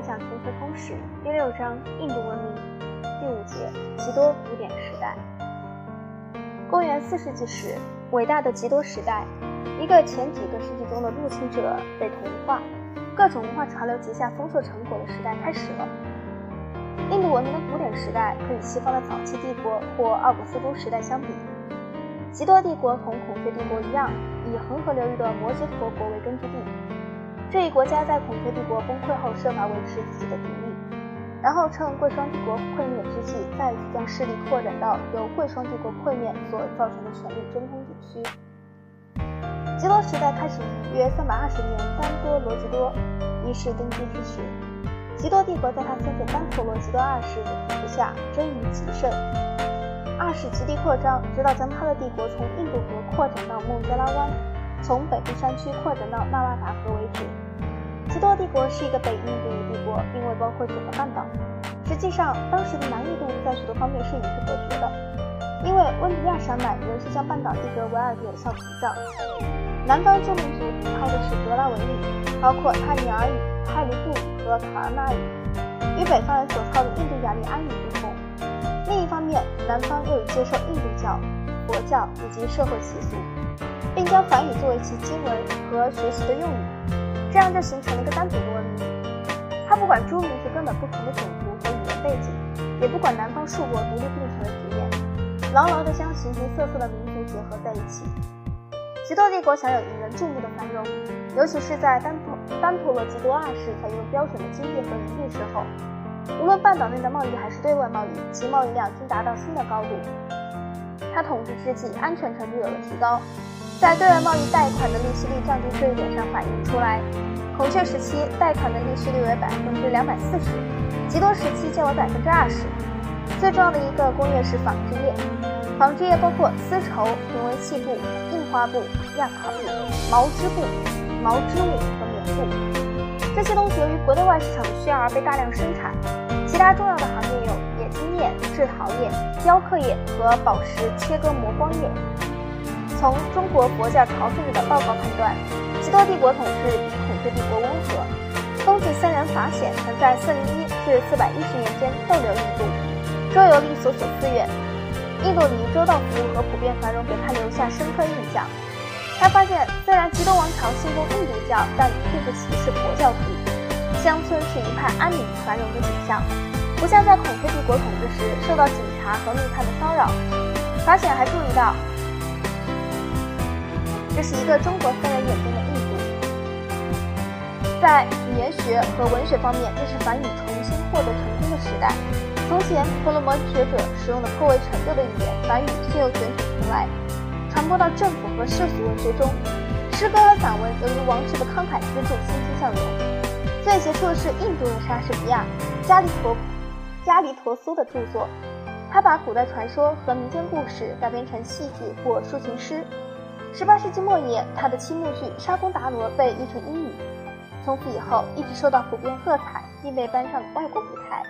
来讲全球通史第六章印度文明第五节极多古典时代。公元四世纪时，伟大的极多时代，一个前几个世纪中的入侵者被同化，各种文化潮流结下丰硕成果的时代开始了。印度文明的古典时代可与西方的早期帝国或奥古斯都时代相比。极多帝国同孔雀帝国一样，以恒河流域的摩羯陀国为根据地。这一国家在孔雀帝国崩溃后，设法维持自己的独立，然后趁贵霜帝国溃灭之际，再次将势力扩展到由贵霜帝国溃灭所造成的权力真空地区。吉多时代开始于约三百二十年丹多罗吉多一世登基之时，极多帝国在他孙子丹陀罗吉多二世之下臻于极盛。二世极力扩张，直到将他的帝国从印度河扩展到孟加拉湾。从北部山区扩展到纳瓦达河为止。吉多帝国是一个北印度帝国，并未包括整个半岛。实际上，当时的南印度在许多方面是与之隔绝的，因为温迪亚山脉仍是将半岛地隔为二的有效屏障。南方诸民族靠的是格拉维语，包括泰米尔语、泰卢布语和卡尔纳语，与北方人所操的印度雅利安语不同。另一方面，南方又有接受印度教、佛教以及社会习俗。并将梵语作为其经文和学习的用语，这样就形成了一个单独的文明。它不管诸民族根本不同的种族和语言背景，也不管南方数国独立并存的局面，牢牢地将形形色色的民族结合在一起。吉多帝国享有引人注目的繁荣，尤其是在丹陀丹陀罗吉多二世采用标准的经济和营运时候，无论半岛内的贸易还是对外贸易，其贸易量均达到新的高度。他统治之际，安全程度有了提高。在对外贸易贷款的利息率降低这一点上反映出来，孔雀时期贷款的利息率为百分之两百四十，吉多时期降为百分之二十。最重要的一个工业是纺织业，纺织业包括丝绸、平纹细布、印花布、亚麻布、毛织布、毛织物和棉布。这些东西由于国内外市场需要而被大量生产。其他重要的行业有冶金业、制陶业、雕刻业和宝石切割磨光业。从中国佛教朝圣者的报告判断，吉多帝国统治比孔雀帝国温和。东晋僧人法显曾在401至410年间逗留印度，周游历所属寺院。印度尼周到服务和普遍繁荣给他留下深刻印象。他发现，虽然吉多王朝信奉印度教，但并不歧视佛教徒。乡村是一派安宁繁荣的景象，不像在孔雀帝国统治时受到警察和密探的骚扰。法显还注意到。这是一个中国僧人眼中的印度，在语言学和文学方面，这是梵语重新获得成功的时代。从前，婆罗门学者使用的颇为陈旧的语言梵语，现又卷土重来，传播到政府和世俗文学中。诗歌和散文由于王室的慷慨资助，欣欣向荣。最杰出的是印度人莎士比亚、加里陀加里陀苏的著作，他把古代传说和民间故事改编成戏剧或抒情诗。十八世纪末叶，他的七幕剧《沙公达罗》被译成英语，从此以后一直受到普遍喝彩，并被搬上外国舞台。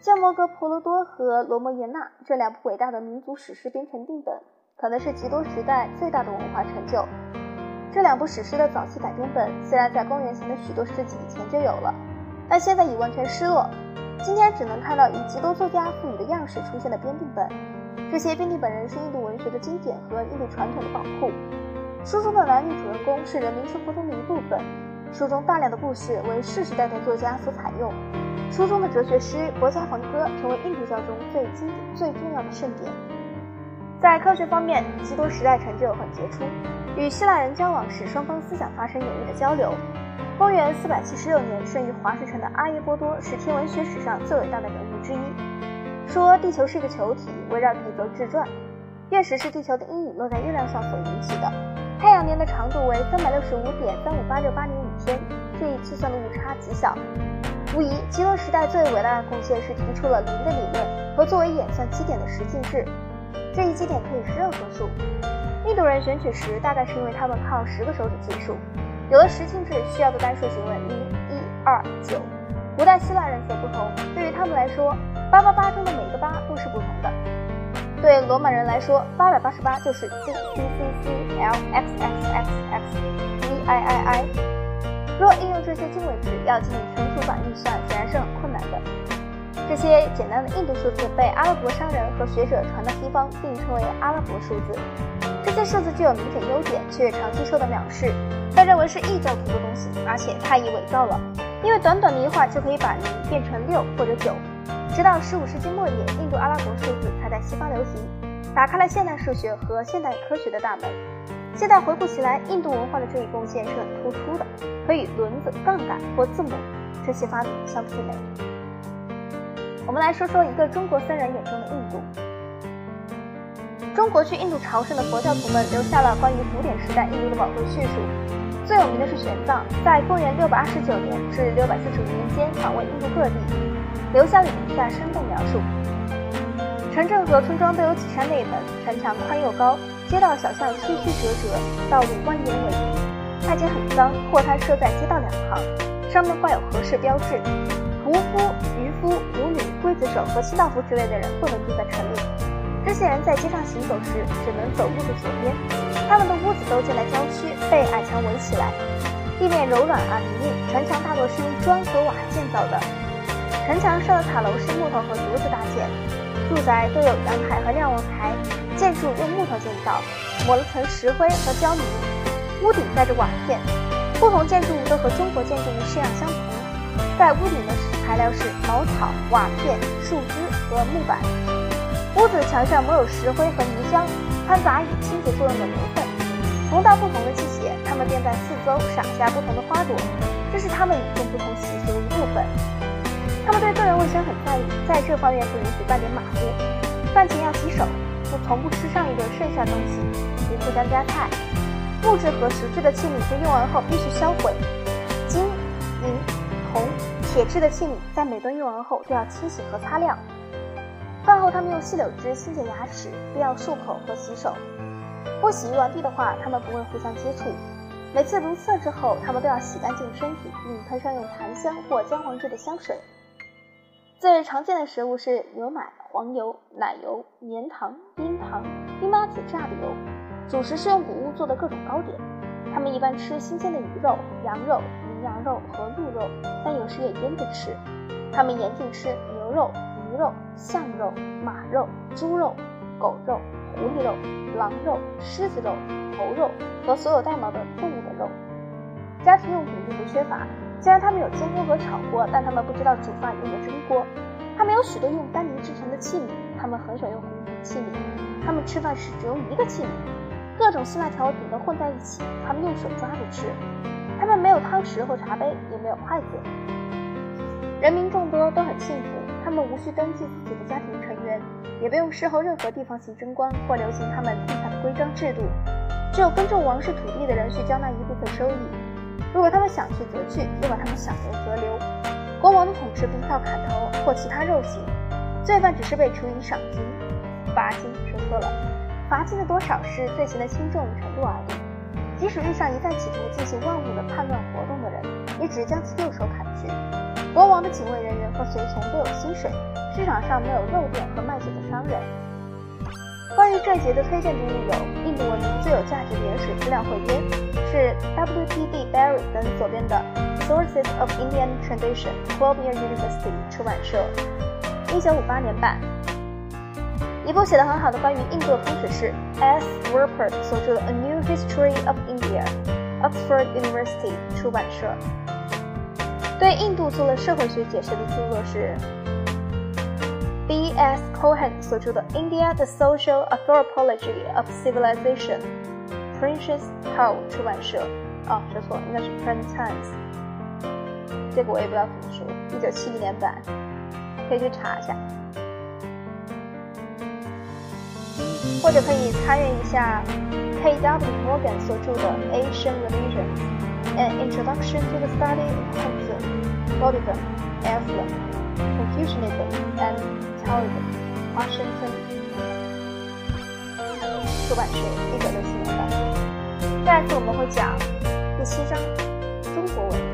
像《摩诃婆罗多》和《罗摩衍那》这两部伟大的民族史诗编成定本，可能是极多时代最大的文化成就。这两部史诗的早期改编本虽然在公元前的许多世纪以前就有了，但现在已完全失落。今天只能看到以吉多作家赋予的样式出现的编定本。这些编定本人是印度文学的经典和印度传统的宝库。书中的男女主人公是人民生活中的一部分。书中大量的故事为世世代代作家所采用。书中的哲学诗《国家梵歌》成为印度教中最经最重要的圣典。在科学方面，基督时代成就很杰出，与希腊人交往使双方思想发生有力的交流。公元476年生于华氏城的阿耶波多是天文学史上最伟大的人物之一。说地球是个球体，围绕地轴自转。月食是地球的阴影落在月亮上所引起的。太阳年的长度为三百六十五点三五八六八零五天，这一计算的误差极小。无疑，极乐时代最伟大的贡献是提出了零的理论和作为演算基点的十进制。这一基点可以是任何数。印度人选取十，大概是因为他们靠十个手指计数。有了十进制，需要的单数行为零、一、二、九。古代希腊人则不同，对于他们来说。八八八中的每个八都是不同的。对罗马人来说，八百八十八就是 C C C C L X X X X V I I I。若应用这些经纬值，要进行存储版运算，显然是很困难的。这些简单的印度数字被阿拉伯商人和学者传到西方，并称为阿拉伯数字。这些数字具有明显优点，却长期受到藐视，被认为是异教徒的东西，而且太易伪造了。因为短短的一画就可以把零变成六或者九。直到十五世纪末叶，印度阿拉伯数字才在西方流行，打开了现代数学和现代科学的大门。现在回顾起来，印度文化的这一贡献是很突出的，可与轮子、杠杆或字母这些发明相媲美。我们来说说一个中国僧人眼中的印度。中国去印度朝圣的佛教徒们留下了关于古典时代印度的宝贵叙述，最有名的是玄奘，在公元629年至645年间访问印度各地，留下了以下生动描述：城镇和村庄都有几扇内门，城墙宽又高。街道小巷曲曲折折，道路蜿蜒蜒蜒，大街很脏，货摊设在街道两旁，上面挂有合适标志。屠夫、渔夫、舞女、刽子手和清道夫之类的人不能住在城里。这些人在街上行走时只能走路的左边。他们的屋子都建在郊区，被矮墙围起来，地面柔软而泥泞。城墙大多是用砖和瓦建造的，城墙上的塔楼是木头和竹子搭建。住宅都有阳台和瞭望台。建筑用木头建造，抹了层石灰和胶泥，屋顶盖着瓦片。不同建筑物都和中国建筑物式样相同。在屋顶的材料是茅草、瓦片、树枝和木板。屋子墙上抹有石灰和泥浆，掺杂以清洁作用的牛粪。逢到不同的季节，他们便在四周撒下不同的花朵，这是他们与众不同习俗的一部分。他们对个人卫生很在意，在这方面不允许半点马虎。饭前要洗手。从不吃上一顿剩下东西，也不将加菜。木质和石质的器皿在用完后必须销毁。金、银、铜、铁质的器皿在每顿用完后都要清洗和擦亮。饭后，他们用细柳枝清洁牙齿，必要漱口和洗手。不洗浴完毕的话，他们不会互相接触。每次如厕之后，他们都要洗干净身体，并喷上用檀香或姜黄制的香水。最常见的食物是牛奶、黄油、奶油、绵糖、冰糖、冰麻子榨的油。主食是用谷物做的各种糕点。他们一般吃新鲜的鱼肉、羊肉、羚羊肉和鹿肉，但有时也腌着吃。他们严禁吃牛肉、鱼肉、象肉、马肉、猪肉、狗肉、狐狸肉、狼肉、狮子肉、猴肉和所有带毛的动物的肉。家庭用品并不缺乏。虽然他们有煎锅和炒锅，但他们不知道煮饭用的蒸锅。他们有许多用丹尼制成的器皿，他们很少用红皮器皿。他们吃饭时只用一个器皿，各种辛辣调味品都混在一起，他们用手抓着吃。他们没有汤匙或茶杯，也没有筷子。人民众多，都很幸福。他们无需登记自己的家庭成员，也不用侍候任何地方行政官或流行他们定下的规章制度。只有耕种王室土地的人需交纳一部分收益。如果他们想去则去，又把他们想留则留。国王的统治不依靠砍头或其他肉刑，罪犯只是被处以赏金、罚金。说错了，罚金的多少是罪行的轻重程度而已。即使遇上一旦企图进行万物的叛乱活动的人，也只将其右手砍去。国王的警卫人员和随从都有薪水。市场上没有肉店和卖酒的商人。关于这一节的推荐读物有《印度文明最有价值的原始资料汇编》，是 W.T.D. Barry 等所编的《Sources of Indian Tradition》，Columbia University 出版社，一九五八年版。一部写得很好的关于印度的风水是 S. Rupert 所着的《A New History of India》，Oxford University 出版社。对印度做了社会学解释的着作是。B.S. Cohen 所着的《India: The Social Anthropology of Civilization》，Princess Hall 出版社。哦，说错，应该是 Print Times。这个我也不知道怎么说，一九七一年版，可以去查一下。 或者可以参阅一下 K.W. Morgan 所著的《Asian Religion: An Introduction to the Study of h i n d u Buddhism, Islam, Confucianism, and Taoism，Washington 出版社，一九六七年版。下一次我们会讲第七章中国文。